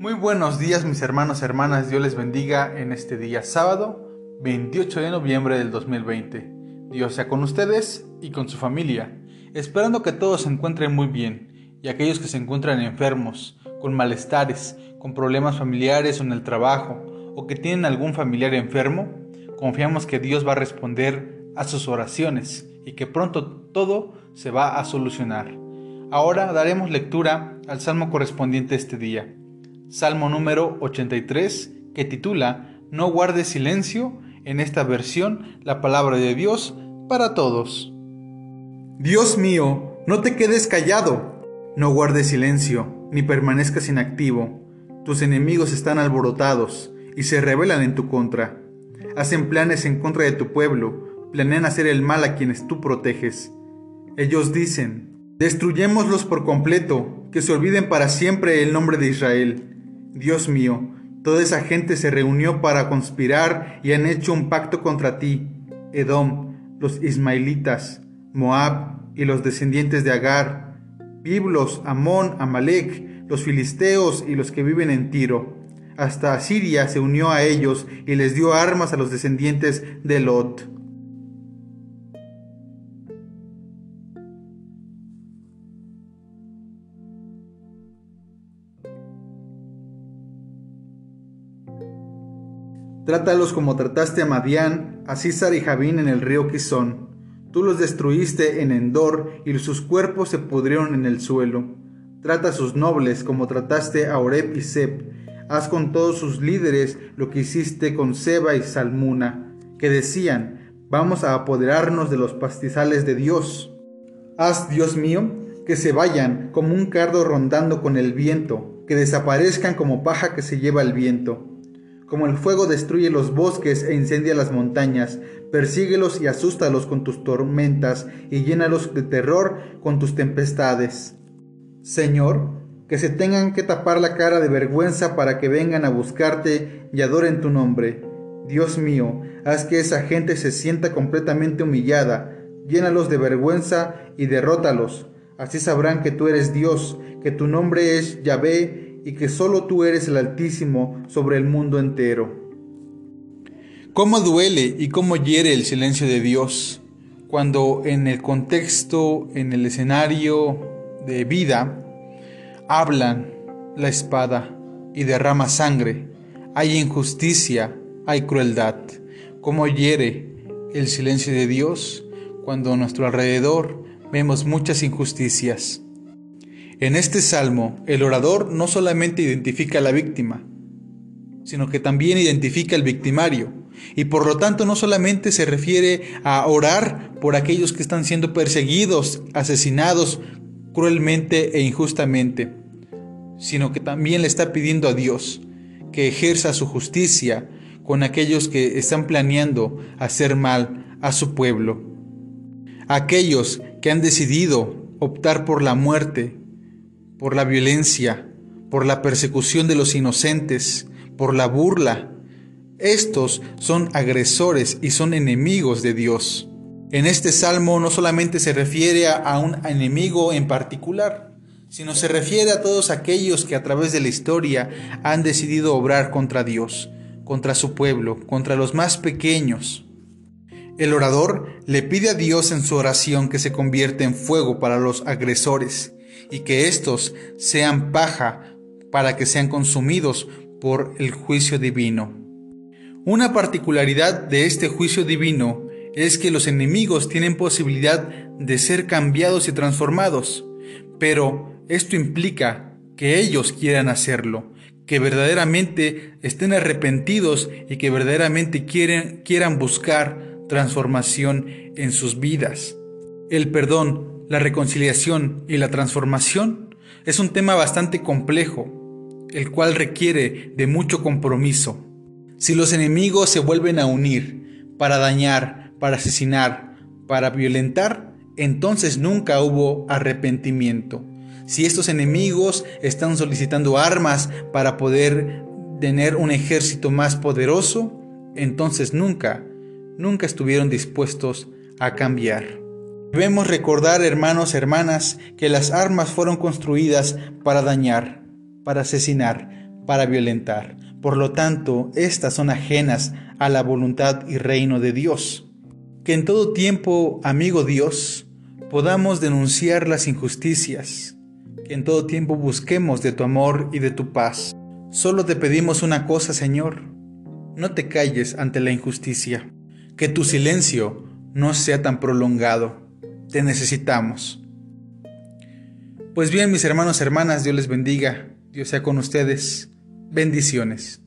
Muy buenos días mis hermanos y hermanas, Dios les bendiga en este día sábado 28 de noviembre del 2020. Dios sea con ustedes y con su familia, esperando que todos se encuentren muy bien y aquellos que se encuentran enfermos, con malestares, con problemas familiares o en el trabajo o que tienen algún familiar enfermo, confiamos que Dios va a responder a sus oraciones y que pronto todo se va a solucionar. Ahora daremos lectura al salmo correspondiente este día, Salmo número 83, que titula No guardes silencio, en esta versión la palabra de Dios para todos. Dios mío, no te quedes callado, no guardes silencio, ni permanezcas inactivo. Tus enemigos están alborotados y se rebelan en tu contra. Hacen planes en contra de tu pueblo, planean hacer el mal a quienes tú proteges. Ellos dicen, Destruyémoslos por completo, que se olviden para siempre el nombre de Israel. Dios mío, toda esa gente se reunió para conspirar y han hecho un pacto contra ti. Edom, los ismaelitas, Moab y los descendientes de Agar, Biblos, Amón, Amalek, los filisteos y los que viven en Tiro. Hasta Asiria se unió a ellos y les dio armas a los descendientes de Lot. Trátalos como trataste a Madián, a Císar y Javín en el río Quizón. Tú los destruiste en Endor y sus cuerpos se pudrieron en el suelo. Trata a sus nobles como trataste a Oreb y Seb. Haz con todos sus líderes lo que hiciste con Seba y Salmuna, que decían, vamos a apoderarnos de los pastizales de Dios. Haz, Dios mío, que se vayan como un cardo rondando con el viento, que desaparezcan como paja que se lleva el viento. Como el fuego destruye los bosques e incendia las montañas, persíguelos y asústalos con tus tormentas y llénalos de terror con tus tempestades. Señor, que se tengan que tapar la cara de vergüenza para que vengan a buscarte y adoren tu nombre. Dios mío, haz que esa gente se sienta completamente humillada, llénalos de vergüenza y derrótalos. Así sabrán que tú eres Dios, que tu nombre es Yahvé y que solo tú eres el Altísimo sobre el mundo entero. ¿Cómo duele y cómo hiere el silencio de Dios cuando en el contexto, en el escenario de vida, hablan la espada y derrama sangre? Hay injusticia, hay crueldad. ¿Cómo hiere el silencio de Dios cuando a nuestro alrededor vemos muchas injusticias? En este salmo, el orador no solamente identifica a la víctima, sino que también identifica al victimario, y por lo tanto no solamente se refiere a orar por aquellos que están siendo perseguidos, asesinados cruelmente e injustamente, sino que también le está pidiendo a Dios que ejerza su justicia con aquellos que están planeando hacer mal a su pueblo. Aquellos que han decidido optar por la muerte por la violencia, por la persecución de los inocentes, por la burla. Estos son agresores y son enemigos de Dios. En este salmo no solamente se refiere a un enemigo en particular, sino se refiere a todos aquellos que a través de la historia han decidido obrar contra Dios, contra su pueblo, contra los más pequeños. El orador le pide a Dios en su oración que se convierta en fuego para los agresores y que éstos sean paja para que sean consumidos por el juicio divino. Una particularidad de este juicio divino es que los enemigos tienen posibilidad de ser cambiados y transformados, pero esto implica que ellos quieran hacerlo, que verdaderamente estén arrepentidos y que verdaderamente quieran buscar transformación en sus vidas. El perdón la reconciliación y la transformación es un tema bastante complejo, el cual requiere de mucho compromiso. Si los enemigos se vuelven a unir para dañar, para asesinar, para violentar, entonces nunca hubo arrepentimiento. Si estos enemigos están solicitando armas para poder tener un ejército más poderoso, entonces nunca, nunca estuvieron dispuestos a cambiar. Debemos recordar, hermanos, hermanas, que las armas fueron construidas para dañar, para asesinar, para violentar. Por lo tanto, estas son ajenas a la voluntad y reino de Dios. Que en todo tiempo, amigo Dios, podamos denunciar las injusticias, que en todo tiempo busquemos de tu amor y de tu paz. Solo te pedimos una cosa, Señor, no te calles ante la injusticia, que tu silencio no sea tan prolongado. Te necesitamos. Pues bien, mis hermanos, hermanas, Dios les bendiga, Dios sea con ustedes. Bendiciones.